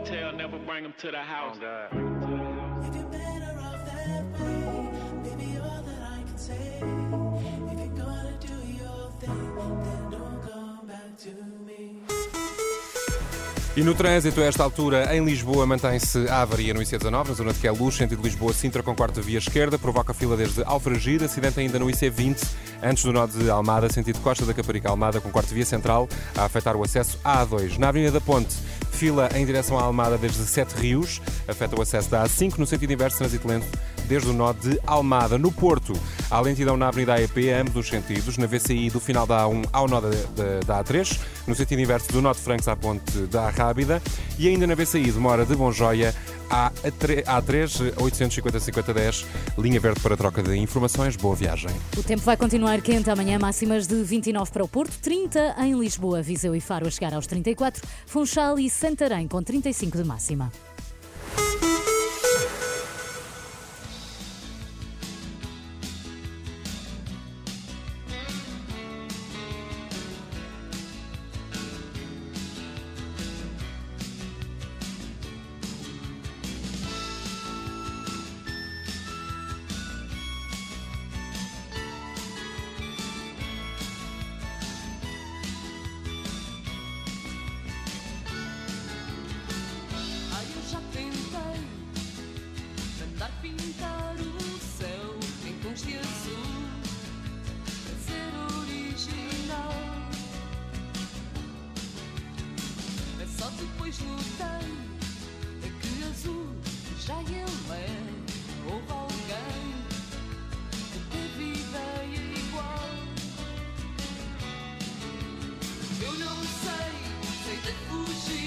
hotel, never bring them to the house. Me. E no trânsito, a esta altura, em Lisboa, mantém-se a avaria no IC19, na zona de Queluz, sentido Lisboa-Sintra, com quarta via esquerda, provoca fila desde Alfragir, acidente ainda no IC20, antes do nó de Almada, sentido Costa da Caparica Almada, com quarta via central, a afetar o acesso à A2. Na Avenida da Ponte, fila em direção à Almada desde Sete Rios, afeta o acesso da A5, no sentido inverso, trânsito lento, desde o nó de Almada. No Porto, há lentidão na Avenida AEP, ambos os sentidos, na VCI do final da A1 ao nó da, da, da A3, no sentido inverso do nó de Francos à ponte da Rábida, e ainda na VCI demora de Bonjoia à A3, A3 850-5010, linha verde para troca de informações. Boa viagem. O tempo vai continuar quente amanhã, máximas de 29 para o Porto, 30 em Lisboa, Viseu e Faro a chegar aos 34, Funchal e Santarém com 35 de máxima. Sei de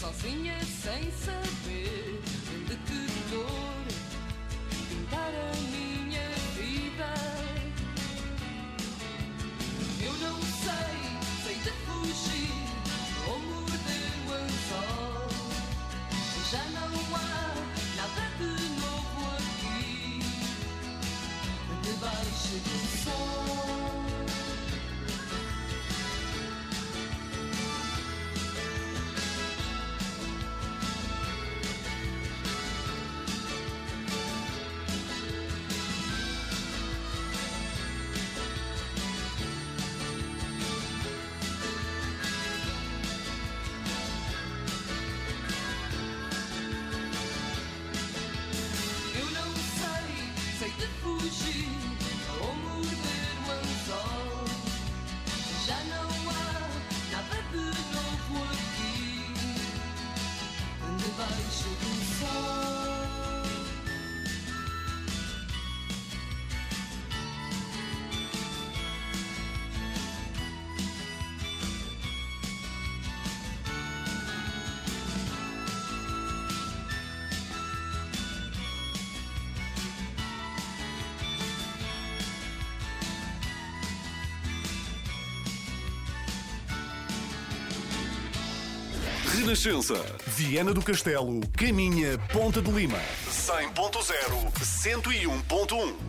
sozinha sem saber Renascença. Viana do Castelo. Caminha Ponta de Lima. 100.0. 101.1.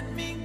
let me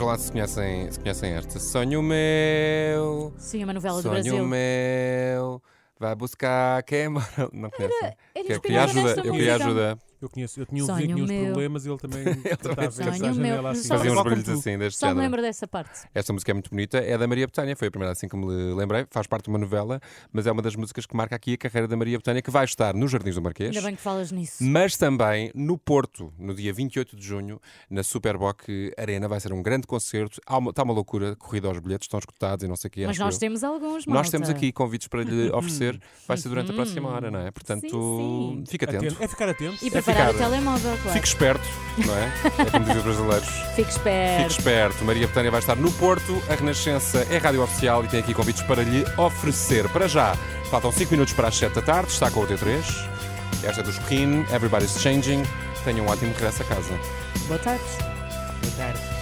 Vejam lá se conhecem, se conhecem esta. Sonho meu. Sim, é uma novela do Sonho Brasil. meu. Vai buscar quem mora. Não conhecem? era Que eu queria ajuda. Eu queria ajuda. Eu conheço, eu tinha um Sonho vizinho que tinha uns meu. problemas e ele também tentava Sonho a meu. janela assim. Só- uns barulhos assim deste Só me género. lembro dessa parte. Esta música é muito bonita, é da Maria Betânia, foi a primeira assim que me lembrei, faz parte de uma novela, mas é uma das músicas que marca aqui a carreira da Maria Betânia, que vai estar nos Jardins do Marquês. Ainda bem que falas nisso. Mas também no Porto, no dia 28 de junho, na Superboc Arena, vai ser um grande concerto. Há uma- Está uma loucura, corrida aos bilhetes, estão esgotados e não sei o que. Mas nós temos alguns, Nós malta. temos aqui convites para lhe oferecer, vai ser durante a próxima hora, não é? Portanto, Sim, sim. fica atento. Atento. É ficar atento. E preparar ficar- o telemóvel, claro. Fique esperto, não é? É como dizem os brasileiros. Fique esperto. Fique esperto. Maria Betânia vai estar no Porto. A Renascença é rádio oficial e tem aqui convites para lhe oferecer. Para já, faltam 5 minutos para as 7 da tarde. Está com o T3. Esta é do Skin. Everybody's Changing. Tenham um ótimo regresso a casa. Boa tarde. Boa tarde.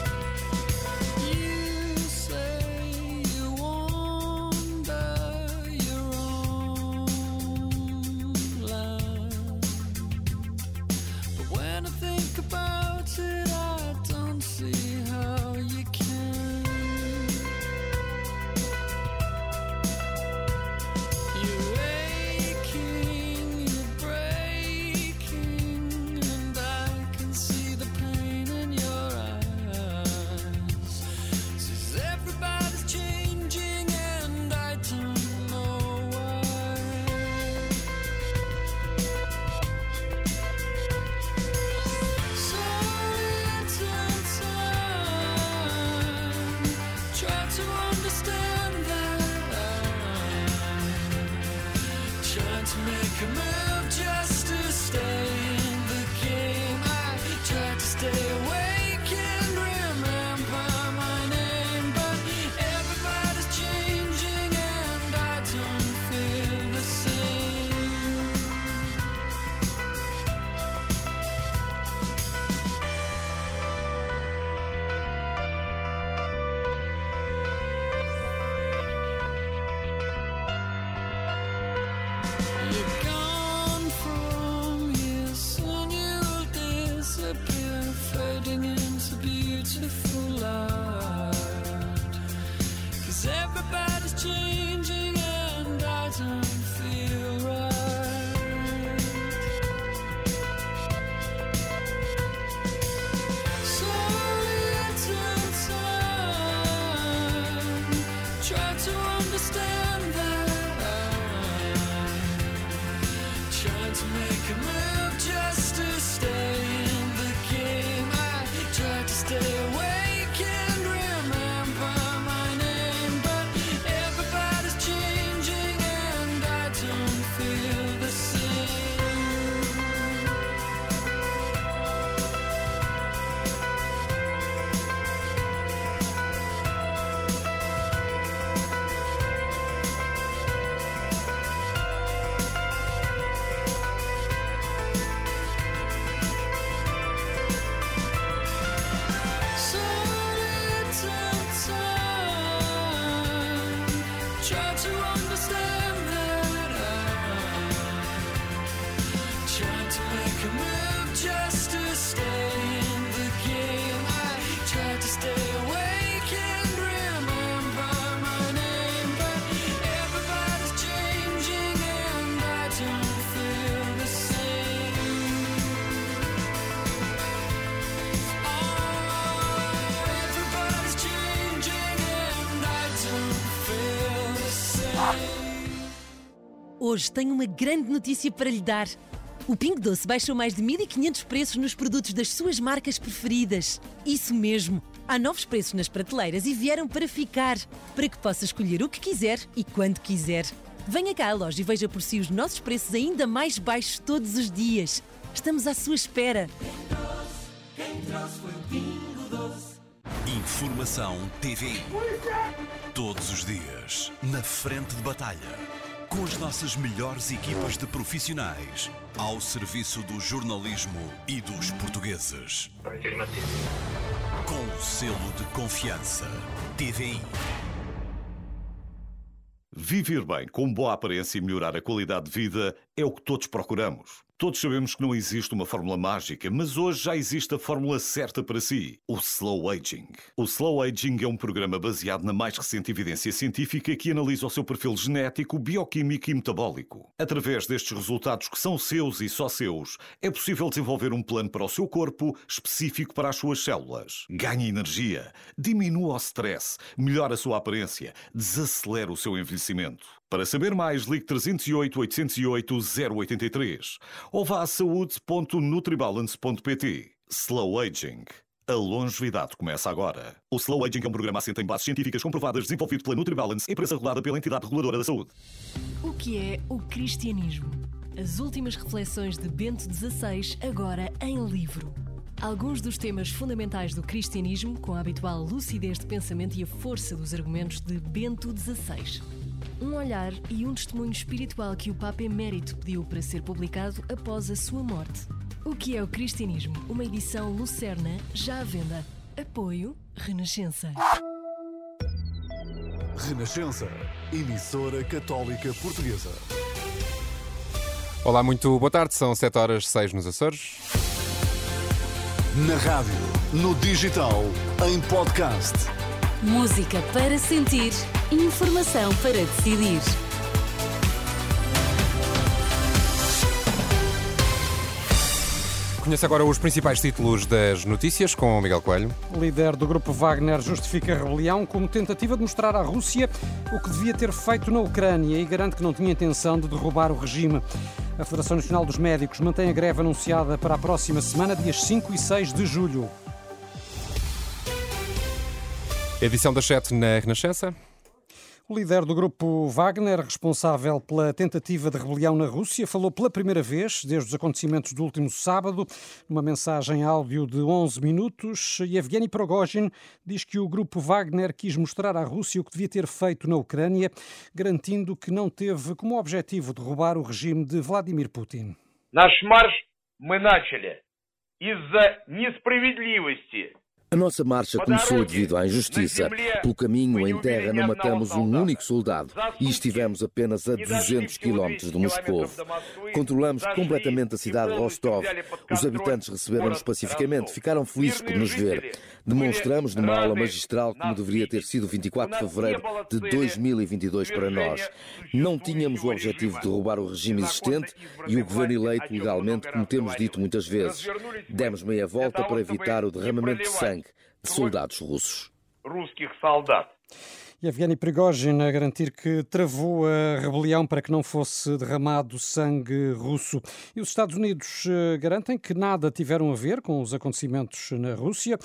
Hoje tenho uma grande notícia para lhe dar. O Pingo Doce baixou mais de 1500 preços nos produtos das suas marcas preferidas. Isso mesmo! Há novos preços nas prateleiras e vieram para ficar, para que possa escolher o que quiser e quando quiser. Venha cá à loja e veja por si os nossos preços ainda mais baixos todos os dias. Estamos à sua espera. Informação TV. Todos os dias, na frente de batalha. Com as nossas melhores equipas de profissionais, ao serviço do jornalismo e dos portugueses. Com o selo de confiança. TVI. Viver bem, com boa aparência e melhorar a qualidade de vida é o que todos procuramos. Todos sabemos que não existe uma fórmula mágica, mas hoje já existe a fórmula certa para si: o Slow Aging. O Slow Aging é um programa baseado na mais recente evidência científica que analisa o seu perfil genético, bioquímico e metabólico. Através destes resultados que são seus e só seus, é possível desenvolver um plano para o seu corpo específico para as suas células. Ganhe energia, diminua o stress, melhora a sua aparência, desacelera o seu envelhecimento. Para saber mais, ligue 308 808 083 ou vá a saúde.nutribalance.pt. Slow Aging. A longevidade começa agora. O Slow Aging é um programa assente em bases científicas comprovadas desenvolvido pela NutriBalance, empresa regulada pela entidade reguladora da saúde. O que é o cristianismo? As últimas reflexões de Bento XVI, agora em livro. Alguns dos temas fundamentais do cristianismo, com a habitual lucidez de pensamento e a força dos argumentos de Bento XVI. Um olhar e um testemunho espiritual que o Papa Emérito pediu para ser publicado após a sua morte. O que é o cristianismo? Uma edição Lucerna, já à venda. Apoio Renascença. Renascença. Emissora Católica Portuguesa. Olá, muito boa tarde. São 7 horas 6 nos Açores. Na rádio, no digital, em podcast. Música para sentir, informação para decidir. Conheça agora os principais títulos das notícias com o Miguel Coelho. O líder do grupo Wagner justifica a rebelião como tentativa de mostrar à Rússia o que devia ter feito na Ucrânia e garante que não tinha intenção de derrubar o regime. A Federação Nacional dos Médicos mantém a greve anunciada para a próxima semana, dias 5 e 6 de julho. Edição das 7 na Renascença. O líder do grupo Wagner, responsável pela tentativa de rebelião na Rússia, falou pela primeira vez desde os acontecimentos do último sábado, numa mensagem áudio de 11 minutos. Yevgeny Prigozhin diz que o grupo Wagner quis mostrar à Rússia o que devia ter feito na Ucrânia, garantindo que não teve como objetivo derrubar o regime de Vladimir Putin. Наш марш мы начали из-за несправедливости a nossa marcha começou devido à injustiça. Pelo caminho, em terra, não matamos um único soldado e estivemos apenas a 200 quilómetros de Moscou. Controlamos completamente a cidade de Rostov. Os habitantes receberam-nos pacificamente, ficaram felizes por nos ver. Demonstramos numa aula magistral como deveria ter sido 24 de fevereiro de 2022 para nós. Não tínhamos o objetivo de derrubar o regime existente e o governo eleito legalmente, como temos dito muitas vezes. Demos meia volta para evitar o derramamento de sangue soldados russos. Yevgeny Prigozhin a garantir que travou a rebelião para que não fosse derramado sangue russo. E os Estados Unidos eh, garantem que nada tiveram a ver com os acontecimentos na Rússia,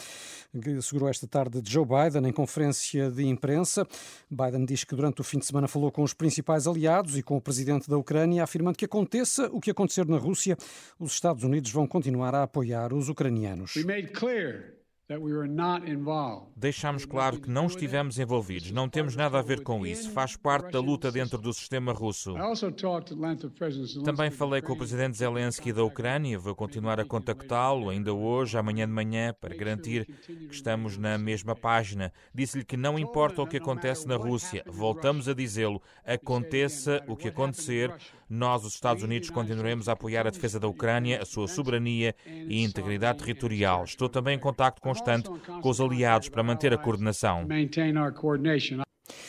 que assegurou esta tarde Joe Biden em conferência de imprensa. Biden diz que durante o fim de semana falou com os principais aliados e com o presidente da Ucrânia, afirmando que aconteça o que acontecer na Rússia, os Estados Unidos vão continuar a apoiar os ucranianos. Deixámos claro que não estivemos envolvidos, não temos nada a ver com isso, faz parte da luta dentro do sistema russo. Também falei com o presidente Zelensky da Ucrânia, vou continuar a contactá-lo ainda hoje, amanhã de manhã, para garantir que estamos na mesma página. Disse-lhe que não importa o que acontece na Rússia, voltamos a dizê-lo, aconteça o que acontecer, nós, os Estados Unidos, continuaremos a apoiar a defesa da Ucrânia, a sua soberania e integridade territorial. Estou também em contacto constante com os aliados para manter a coordenação.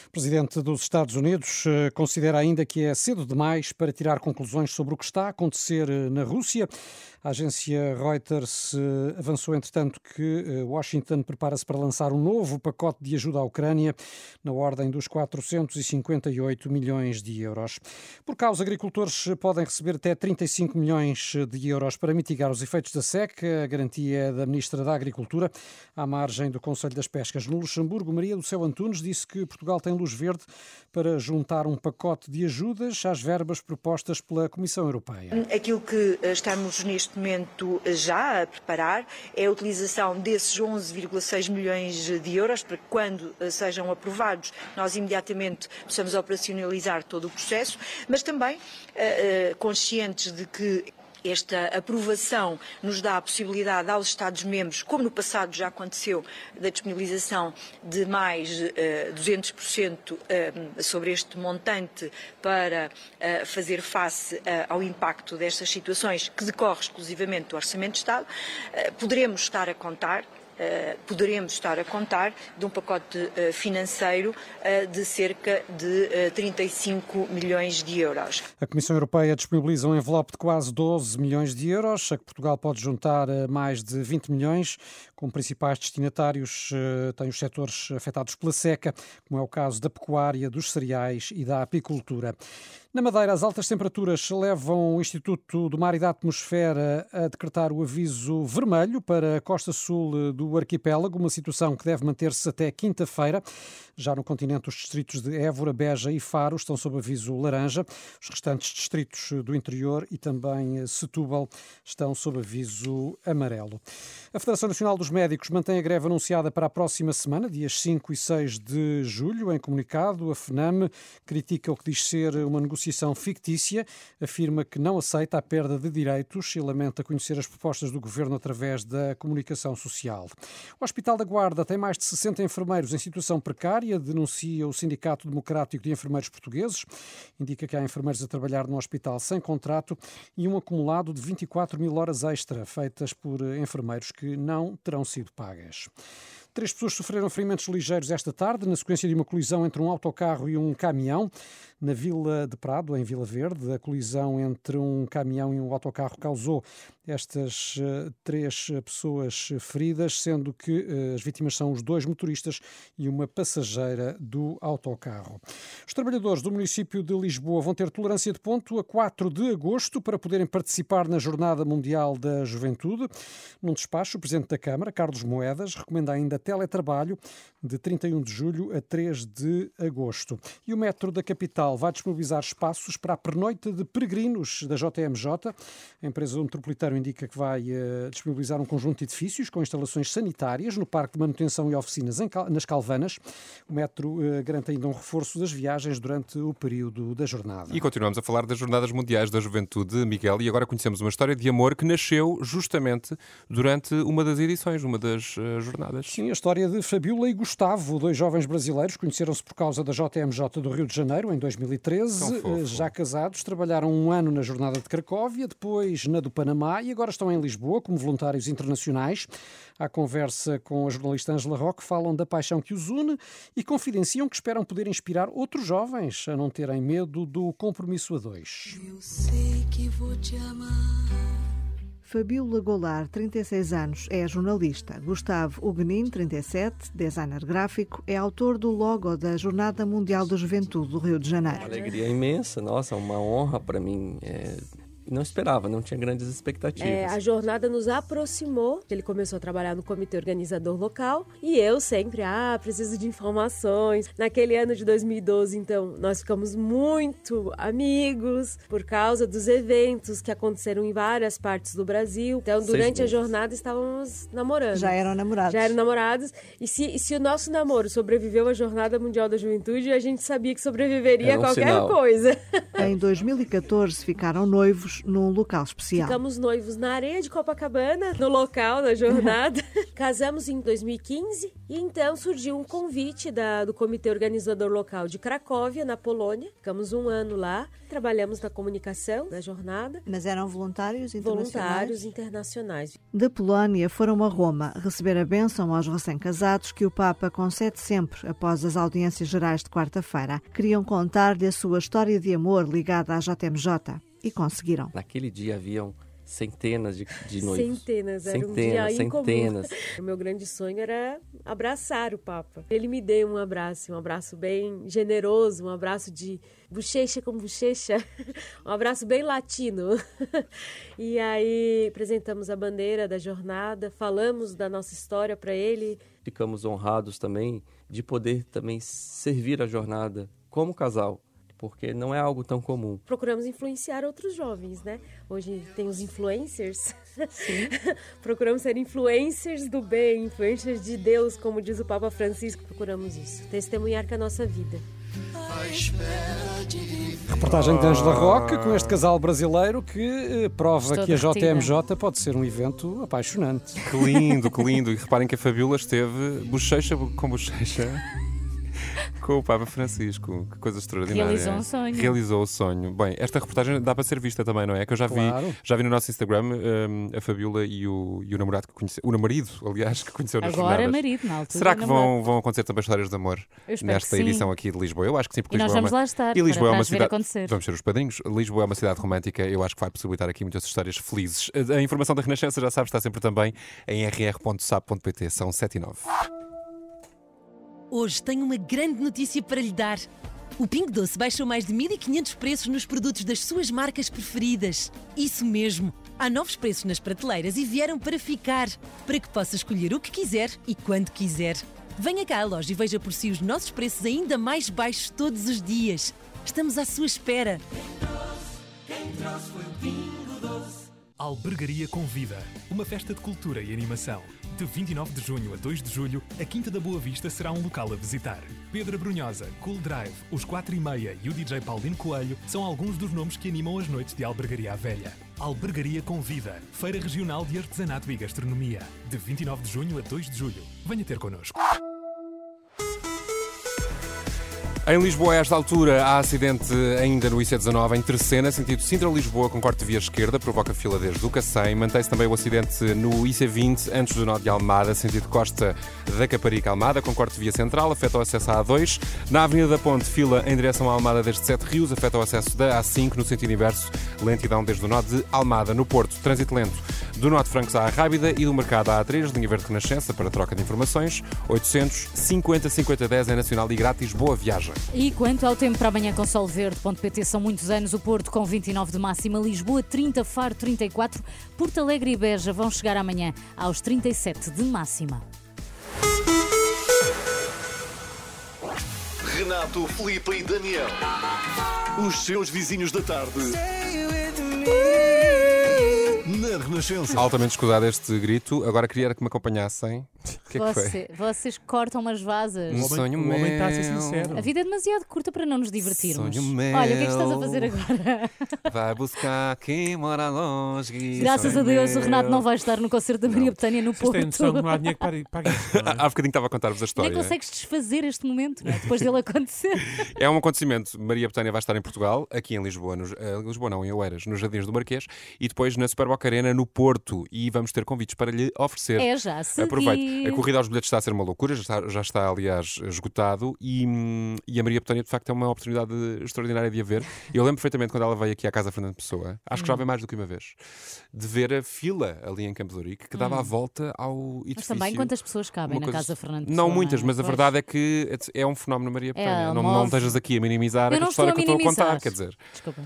O presidente dos Estados Unidos eh, considera ainda que é cedo demais para tirar conclusões sobre o que está a acontecer eh, na Rússia. A agência Reuters eh, avançou, entretanto, que Washington prepara-se para lançar um novo pacote de ajuda à Ucrânia, na ordem dos 458 milhões de euros. Por causa, agricultores podem receber até 35 milhões de euros para mitigar os efeitos da seca. A garantia é da Ministra da Agricultura, à margem do Conselho das Pescas. No Luxemburgo, Maria do Céu Antunes disse que Portugal tem luz verde para juntar um pacote de ajudas às verbas propostas pela Comissão Europeia. Aquilo que eh, estamos neste momento eh, já a preparar. É a utilização desses 11,6 milhões de euros para que, quando eh, sejam aprovados, nós imediatamente possamos operacionalizar todo o processo, mas também eh, eh, conscientes de que esta aprovação nos dá a possibilidade aos Estados-membros, como no passado já aconteceu, da disponibilização de mais eh, 200% eh, sobre este montante para eh, fazer face eh, ao impacto destas situações que decorre exclusivamente do Orçamento de Estado. Eh, poderemos estar a contar poderemos estar a contar de um pacote uh, financeiro uh, de cerca de 35 milhões de euros. A Comissão Europeia disponibiliza um envelope de quase 12 milhões de euros, a que Portugal pode juntar mais de 20 milhões. Como principais destinatários, tem os setores afetados pela seca, como é o caso da pecuária, dos cereais e da apicultura. Na Madeira, as altas temperaturas levam o Instituto do Mar e da Atmosfera a decretar o aviso vermelho para a costa sul do arquipélago, uma situação que deve manter-se até quinta-feira. Já no continente, os distritos de Évora, Beja e Faro estão sob aviso laranja. Os restantes distritos do interior e também Setúbal estão sob aviso amarelo. A Federação Nacional dos Médicos mantém a greve anunciada para a próxima semana, dias 5 e 6 de julho. Em comunicado, a FNAM critica o que diz ser uma negociação fictícia, afirma que não aceita a perda de direitos e lamenta conhecer as propostas do governo através da comunicação social. O Hospital da Guarda tem mais de 60 enfermeiros em situação precária, denuncia o Sindicato Democrático de Enfermeiros Portugueses. Indica que há enfermeiros a trabalhar no hospital sem contrato e um acumulado de 24 mil horas extra feitas por enfermeiros que não terão sido pagas. Três pessoas sofreram ferimentos ligeiros esta tarde na sequência de uma colisão entre um autocarro e um caminhão na Vila de Prado, em Vila Verde. A colisão entre um caminhão e um autocarro causou estas uh, três pessoas feridas, sendo que uh, as vítimas são os dois motoristas e uma passageira do autocarro. Os trabalhadores do município de Lisboa vão ter tolerância de ponto a 4 de agosto para poderem participar na Jornada Mundial da Juventude. Num despacho, o Presidente da Câmara, Carlos Moedas, recomenda ainda teletrabalho de 31 de julho a 3 de agosto. E o metro da capital Funchal vai disponibilizar espaços para a pernoita de peregrinos da JMJ. A empresa do metropolitano indica que vai eh, disponibilizar um conjunto de edifícios com instalações sanitárias no parque de manutenção e oficinas nas Calvanas. O metro eh, garante ainda um reforço das viagens durante o período da jornada. E continuamos a falar das Jornadas Mundiais da Juventude, Miguel, e agora conhecemos uma história de amor que nasceu justamente durante uma das edições, uma das eh, jornadas. Sim, a história de Fabiola e Gustavo, dois jovens brasileiros, conheceram-se por causa da JMJ do Rio de Janeiro em 2013. Tão fofo. Eh, Já casados, trabalharam um ano na Jornada de Cracóvia, depois na do Panamá e agora estão em Lisboa como voluntários internacionais. À conversa com a jornalista Angela Roque, falam da paixão que os une e confidenciam que esperam poder inspirar outros jovens a não terem medo do compromisso a dois. Eu sei que vou te amar. Fabiola Goulart, 36 anos, é jornalista. Gustavo Huguenin, 37, designer gráfico, é autor do logo da Jornada Mundial da Juventude do Rio de Janeiro. Alegria imensa, nossa, uma honra para mim. É, não esperava, não tinha grandes expectativas. É, a jornada nos aproximou. Ele começou a trabalhar no comitê organizador local e eu sempre, ah, preciso de informações. Naquele ano de 2012, então, nós ficamos muito amigos por causa dos eventos que aconteceram em várias partes do Brasil. Então, durante a jornada, estávamos namorando. Já eram namorados. Já eram namorados. E se, e se o nosso namoro sobreviveu à Jornada Mundial da Juventude, a gente sabia que sobreviveria a um qualquer sinal. coisa. Em 2014 ficaram noivos num local especial. Ficamos noivos na areia de Copacabana, no local da jornada. Casamos em 2015 e então surgiu um convite da- do comitê organizador local de Cracóvia, na Polônia. Ficamos um ano lá, trabalhamos na comunicação da jornada. Mas eram voluntários internacionais? Voluntários internacionais. Da Polónia foram a Roma receber a bênção aos recém-casados que o Papa concede sempre após as audiências gerais de quarta-feira. Queriam contar-lhe a sua história de amor ligada à JMJ e conseguiram. Naquele dia haviam centenas de, de noivos. Centenas, era um centenas, dia incomum. centenas. O meu grande sonho era abraçar o Papa. Ele me deu um abraço, um abraço bem generoso, um abraço de bochecha com bochecha, um abraço bem latino. E aí apresentamos a bandeira da jornada, falamos da nossa história para ele. Ficamos honrados também de poder também servir a jornada como casal, porque não é algo tão comum. Procuramos influenciar outros jovens, né? Hoje tem os influencers. Procuramos ser influencers do bem, influencers de Deus, como diz o Papa Francisco. Procuramos isso, testemunhar com a nossa vida. À espera de viver. Reportagem de Ângela Roque com este casal brasileiro que eh, prova Estou que a. JMJ pode ser um evento apaixonante. Que lindo, que lindo. E reparem que a Fabiola esteve bochecha com bochecha com o Papa Francisco. Que coisa extraordinária. Realizou um sonho. Realizou o sonho. Bem, esta reportagem dá para ser vista também, não é? Que eu já vi, Claro. já vi no nosso Instagram hum, a Fabiola e o, e o namorado que conheceu, o namorado, aliás, que conheceu nas Agora jornadas. marido, na altura Será que vão, vão acontecer também histórias de amor nesta edição aqui de Lisboa? Eu acho que sim, porque E nós Lisboa é vamos uma- lá estar E Lisboa para- é uma cidade. acontecer. Vamos ser os padrinhos. Lisboa é uma cidade romântica. Eu acho que vai possibilitar aqui muitas histórias felizes. A informação da Renascença, já sabes, está sempre também em rr.sap.pt. São 7 e 9. Hoje tenho uma grande notícia para lhe dar. O Pingo Doce baixou mais de 1500 preços nos produtos das suas marcas preferidas. Isso mesmo. Há novos preços nas prateleiras e vieram para ficar, para que possa escolher o que quiser e quando quiser. Venha cá à loja e veja por si os nossos preços ainda mais baixos todos os dias. Estamos à sua espera. Quem trouxe Pingo Doce. Albergaria Convida, uma festa de cultura e animação. De 29 de junho a 2 de julho, a Quinta da Boa Vista será um local a visitar. Pedra Brunhosa, Cool Drive, os 4 e meia e o DJ Paulino Coelho são alguns dos nomes que animam as noites de Albergaria à Velha. Albergaria Convida, Feira Regional de Artesanato e Gastronomia. De 29 de junho a 2 de julho. Venha ter connosco. Em Lisboa, a esta altura, há acidente ainda no IC19 em Terceira, sentido Sintra-Lisboa, com corte de via esquerda, provoca fila desde o Cacém. Mantém-se também o acidente no IC20, antes do nó de Almada, sentido Costa da Caparica Almada, com corte de via central, afeta o acesso à A2. Na Avenida da Ponte, fila em direção à Almada desde Sete Rios, afeta o acesso da A5 no sentido inverso, lentidão desde o nó de Almada. No Porto, trânsito lento do de Francos à Rábida e do Mercado à A3, linha verde Renascença, para troca de informações, 850 5010 é nacional e grátis. Boa viagem. E quanto ao tempo para amanhã com Sol Verde.pt, são muitos anos. O Porto com 29 de máxima, Lisboa 30, Faro 34, Porto Alegre e Beja vão chegar amanhã aos 37 de máxima. Renato, Felipe e Daniel. Os seus vizinhos da tarde. Na Renascença. Altamente escusado este grito. Agora queria que me acompanhassem. Que é que? Você- vocês cortam umas vasas. Um sonho o homem está a ser meu. sincero. A vida é demasiado curta para não nos divertirmos. Sonho meu. Olha, o que é que estás a fazer agora? Vai buscar quem mora longe. Graças a Deus, o. Renato não vai estar no concerto da Maria Betânia no Vocês têm Porto. noção que não há dinheiro que pague- pague isso, não é? Há bocadinho estava a contar-vos a história. Nem consegues desfazer este momento, não é? Depois dele acontecer. É um acontecimento. Maria Betânia vai estar em Portugal, aqui em Lisboa, nos, eh, Lisboa não, em Oeiras, nos Jardins do Marquês, e depois na Superboc Arena, no Porto. E vamos ter convites para lhe oferecer. É já a seguir. Aproveite. A corrida aos bilhetes está a ser uma loucura, já está, já está, aliás, esgotado. E, hum, e a Maria Betânia, de facto, é uma oportunidade extraordinária de a ver. Eu lembro perfeitamente quando ela veio aqui à Casa Fernando Pessoa, acho que já Hum. veio mais do que uma vez, de ver a fila ali em Campo de Ourique que dava Hum. a volta ao edifício. Mas também quantas pessoas cabem na coisa- Casa Fernando Não Pessoa, muitas, é? mas a verdade é que é um fenómeno Maria É, Betânia. não, não estejas aqui a minimizar a não história que eu estou a contar, quer dizer. Desculpa.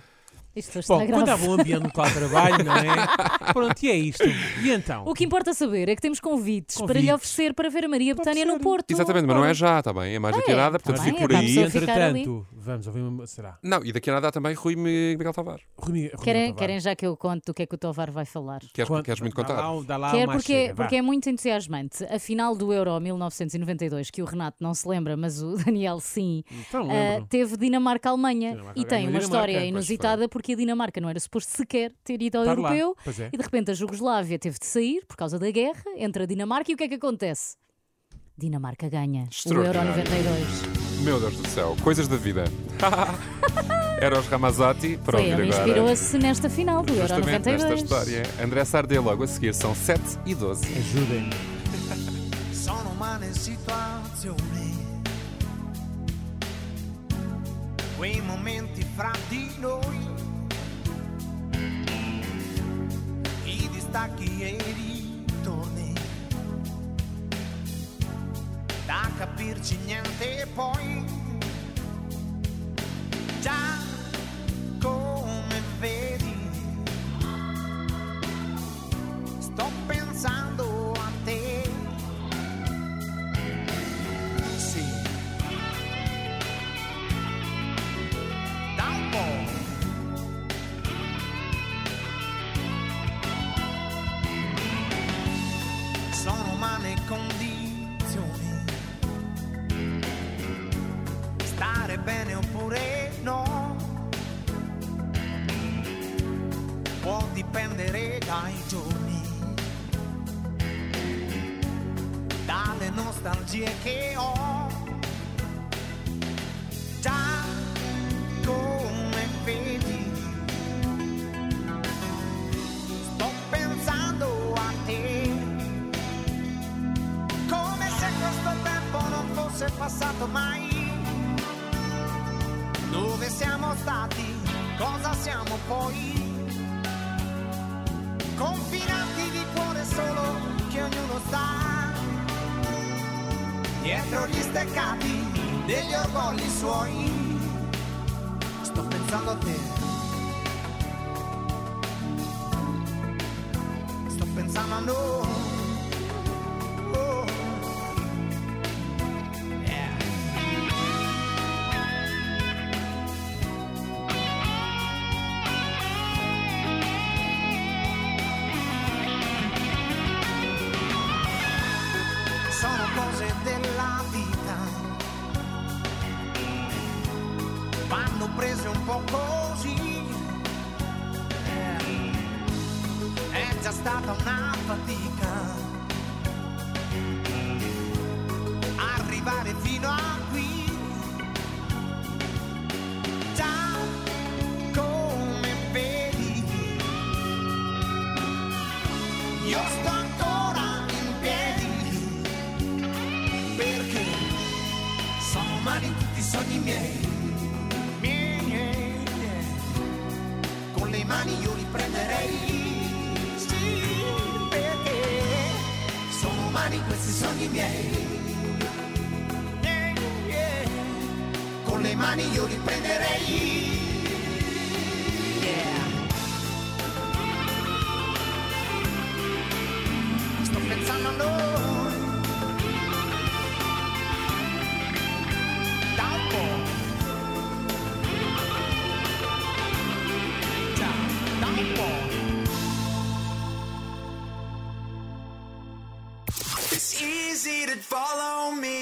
Isto Bom, quando há bom ambiente no de trabalho, não é? Pronto, e é isto. E então? O que importa saber é que temos convites, para lhe Convites. oferecer para ver a Maria Betânia no Porto. Exatamente, mas não é já, está bem? É mais daqui a nada, portanto tá fico bem, por é para a aí. pessoa ficar ali. Entretanto, vamos ouvir uma. Será? Não, e daqui a nada há também Rui Mi- Miguel Tavares. Rui, Mi- Rui Querem, Tavares. querem já que eu conte do que é que o Tovar vai falar? Queres, queres muito Dá contar? lá, o- dá lá Quer uma porque, chega, vá. porque é muito entusiasmante. A final do Euro 1992, que o Renato não se lembra, mas o Daniel sim, Então, lembro. teve Dinamarca-Alemanha. Dinamarca E tem ganhou uma a história inusitada porque a Dinamarca não era suposto sequer ter ido ao Estar europeu. é. E de repente a Jugoslávia teve de sair por causa da guerra entre a Dinamarca e o que é que acontece? Dinamarca ganha o Euro Extraordinário. 92. Meu Deus do céu, coisas da vida. Eros Ramazzotti, para Foi ouvir inspirou-se nesta final do Euro Justamente nesta 92. história. André Sardê logo a seguir, são 7 e 12. Ajudem-me. Sono umane situazioni, quei momenti fra di noi, i distacchi e i ritorni, da capirci niente poi, già porpoising. And, and just now.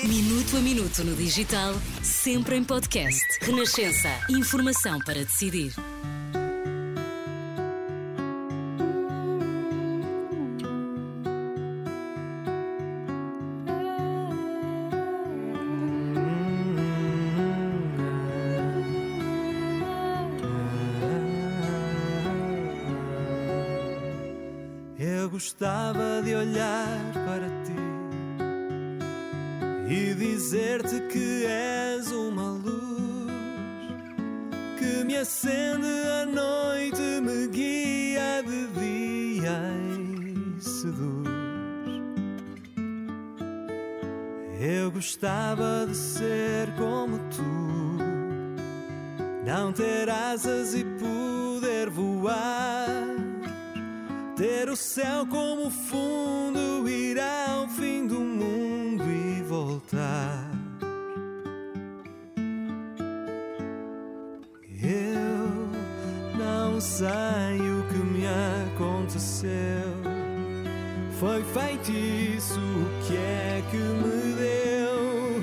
Minuto a minuto no digital, sempre em podcast. Renascença. Informação para decidir. Gostava de olhar para ti e dizer-te que és uma luz que me acende à noite, me guia de dia e seduz. Eu gostava de ser como tu, não ter asas e Foi feitiço, o que é que me deu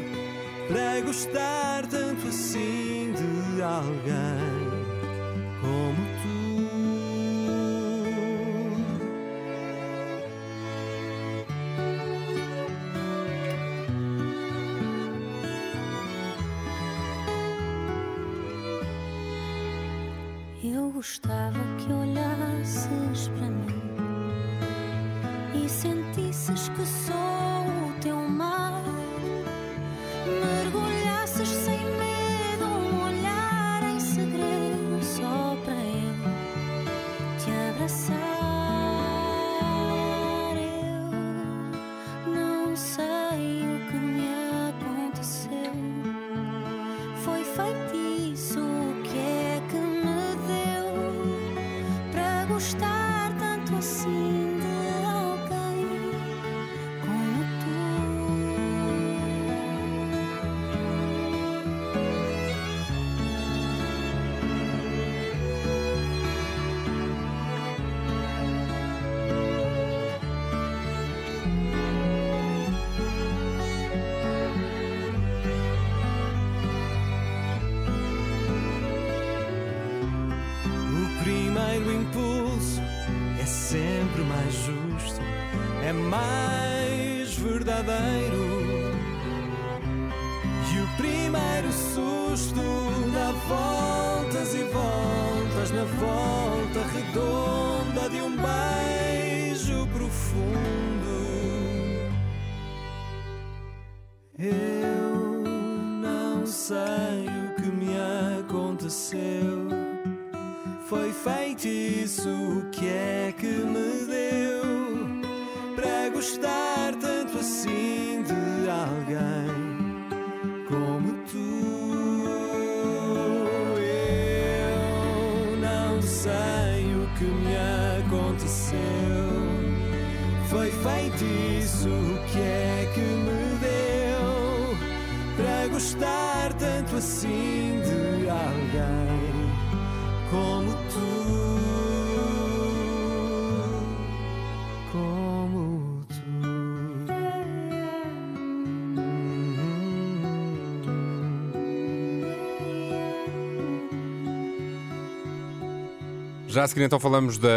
para gostar tanto assim de alguém feitiço, que é que me deu para gostar tanto assim de alguém como tu? Já a seguir então falamos da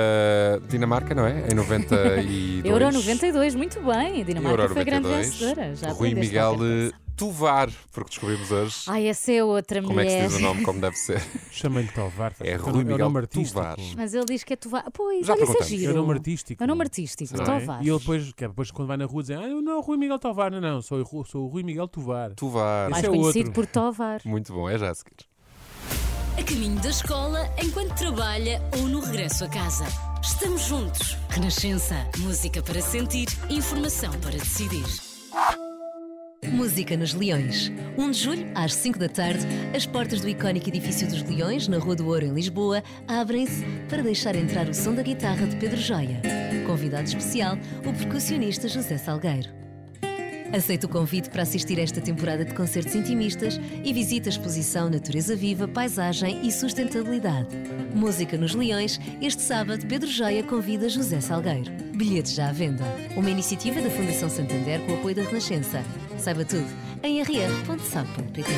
Dinamarca, não é? Em 92. Euro 92, muito bem. A Dinamarca Euro foi grande 92. vencedora. Já Rui Miguel. Tovar, porque descobrimos hoje Ai, essa é outra como é que se mulher. diz o nome como deve ser. Chamei-lhe Tovar. É É Rui o Miguel artístico. Tovar. Mas ele diz que é Tovar. Pois, Já olha, isso é giro. É o nome artístico. É o nome artístico, Não é? Tovar. E ele depois, que é depois quando vai na rua dizem, ah, eu não, Rui Miguel Tovar, não, não, sou, o- sou o Rui Miguel Tovar. Tovar. Mais é conhecido outro. por Tovar. Muito bom, é já a seguir. A caminho da escola, enquanto trabalha ou no regresso a casa. Estamos juntos. Renascença. Música para sentir, informação para decidir. Música nos Leões. 1 de julho, às 5 da tarde, as portas do icónico Edifício dos Leões, na Rua do Ouro, em Lisboa, abrem-se para deixar entrar o som da guitarra de Pedro Joia. Convidado especial, o percussionista José Salgueiro. Aceita o convite para assistir esta temporada de concertos intimistas e visita a exposição Natureza Viva, Paisagem e Sustentabilidade. Música nos Leões, este sábado, Pedro Joia convida José Salgueiro. Bilhetes já à venda. Uma iniciativa da Fundação Santander com o apoio da Renascença. Saiba tudo em rr.sap.pt.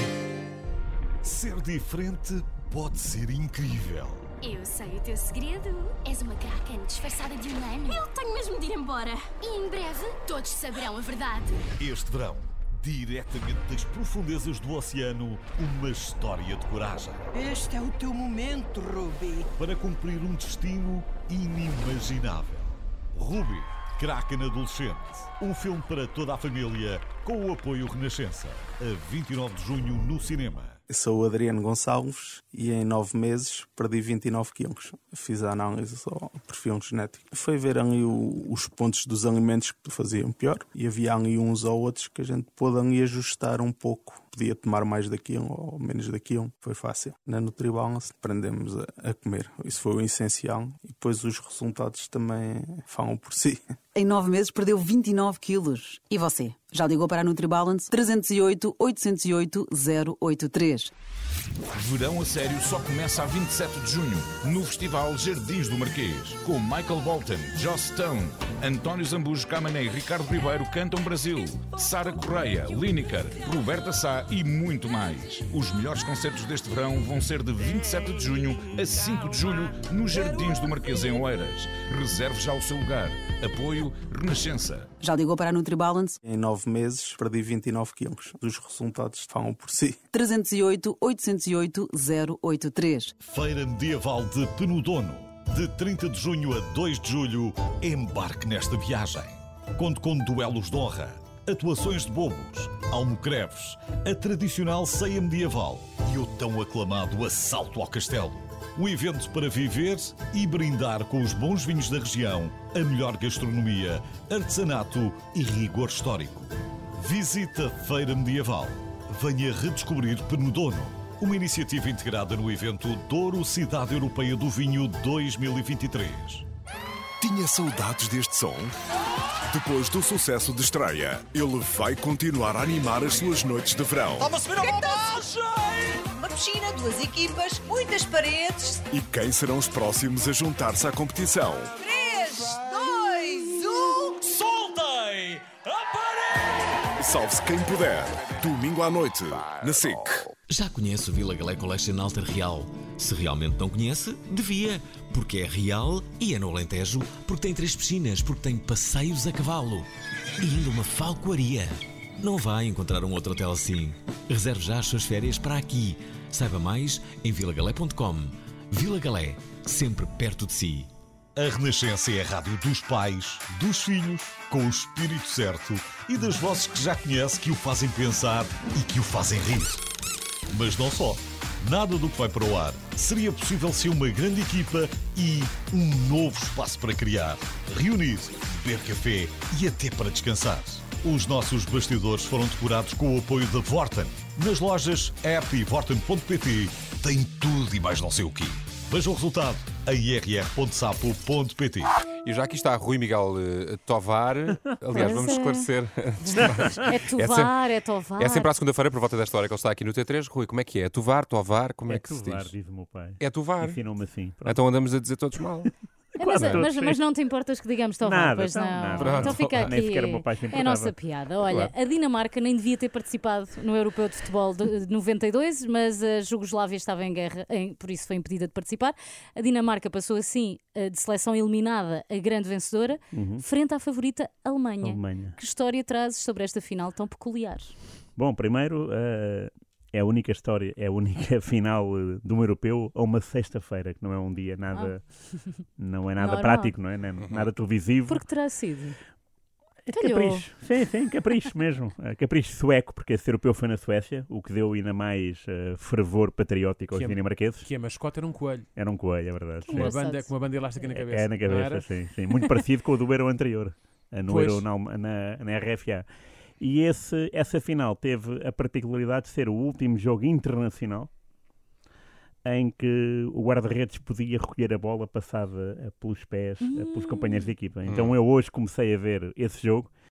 Ser diferente pode ser incrível. Eu sei o teu segredo. És uma Kraken disfarçada de humano. Eu tenho mesmo de ir embora. E em breve, todos saberão a verdade. Este verão, diretamente das profundezas do oceano, uma história de coragem. Este é o teu momento, Ruby. Para cumprir um destino inimaginável. Ruby, Kraken Adolescente. Um filme para toda a família, com o apoio Renascença. A 29 de junho no cinema. Sou o Adriano Gonçalves e em nove meses perdi 29 quilos. Fiz a análise ao perfil genético. Foi ver ali o- os pontos dos alimentos que faziam pior e havia ali uns ou outros que a gente pôde ali ajustar um pouco. Podia tomar mais daquilo ou menos daquilo. Foi fácil. Na NutriBalance aprendemos a, a comer. Isso foi o essencial e depois os resultados também falam por si. Em nove meses perdeu 29 quilos. E você? Já ligou para a NutriBalance 308 808 083. Verão a sério só começa a 27 de junho, no Festival Jardins do Marquês, com Michael Bolton, Joss Stone, António Zambujo Camané e Ricardo Ribeiro cantam Brasil, Sara Correia, Lineker, Roberta Sá e muito mais. Os melhores concertos deste verão vão ser de 27 de junho a 5 de julho, nos Jardins do Marquês em Oeiras. Reserve já o seu lugar. Apoio Renascença. Já ligou para a NutriBalance Em nove meses perdi 29 quilos. Os resultados falam por si. 308 808 083. Feira Medieval de Penudono. De 30 de junho a 2 de julho, embarque nesta viagem. Conto com duelos de honra, atuações de bobos, almocreves, a tradicional ceia medieval e o tão aclamado assalto ao castelo. Um evento para viver e brindar com os bons vinhos da região, a melhor gastronomia, artesanato e rigor histórico. Visita Feira Medieval. Venha redescobrir Penedono, uma iniciativa integrada no evento Douro Cidade Europeia do Vinho 2023. Tinha saudades deste som? Depois do sucesso de estreia, ele vai continuar a animar as suas noites de verão. Vamos subir uma Uma piscina, duas equipas, muitas paredes. E quem serão os próximos a juntar-se à competição? Salve-se quem puder. Domingo à noite, na SIC. Já conhece o Vila Galé Collection Alter Real? Se realmente não conhece, devia, porque é real e é no Alentejo, porque tem três piscinas, porque tem passeios a cavalo e ainda uma falcoaria. Não vai encontrar um outro hotel assim. Reserve já as suas férias para aqui. Saiba mais em vilagalé.com. Vila Galé, sempre perto de si. A Renascença é a rádio dos pais, dos filhos, com o espírito certo e das vozes que já conhece que o fazem pensar e que o fazem rir. Mas não só. Nada do que vai para o ar seria possível sem uma grande equipa e um novo espaço para criar, reunir, beber café e até para descansar. Os nossos bastidores foram decorados com o apoio da Vorten. Nas lojas app e tem tudo e mais não sei o quê. Veja o resultado em rr.sapo.pt. E já aqui está Rui Miguel eh, Tovar. Aliás, Pois vamos é. esclarecer. É Tovar, é Tovar. É sempre à segunda-feira, por volta desta hora, que ele está aqui no T3. Rui, como é que é? É Tovar, Tovar? Como é, É que se Tovar, diz? diz o meu pai. É Tovar. Assim. pronto. Então andamos a dizer todos mal. É, mas, mas- todos, mas sim. não te importas que digamos Tovar, Nada, pois não. nada. Então fica aqui. Nem sequer o meu pai se é a nossa piada. Olha, Claro. a Dinamarca nem devia ter participado no Europeu de Futebol de de 92, mas a Jugoslávia estava em guerra, em- por isso foi impedida de participar. A Dinamarca passou assim eh, de seleção eliminada a grande vencedora, Uhum. frente à favorita Alemanha. Alemanha. Que história trazes sobre esta final tão peculiar? Bom, primeiro, eh, é a única história, é a única final eh, de um europeu a uma sexta-feira, que não é um dia nada, não é nada Normal. prático, não é? Nem- Nada televisivo. Por que terá sido? É. Capricho, sim, sim, capricho mesmo. Eh, Capricho sueco, porque esse europeu foi na Suécia, o que deu ainda mais eh, fervor patriótico aos a- dinamarqueses. Que a mascota era um coelho. Era um coelho, é verdade. Com uma banda, com uma banda elástica na cabeça. É, na não cabeça, sim, sim. Muito parecido com o do Euro anterior, eh, no Pois. Euro na, na, na RFA. E esse, essa final teve a particularidade de ser o último jogo internacional em que o guarda-redes podia recolher a bola passada eh, pelos pés, eh, pelos companheiros de equipa. Então Hum. eu hoje comecei a ver esse jogo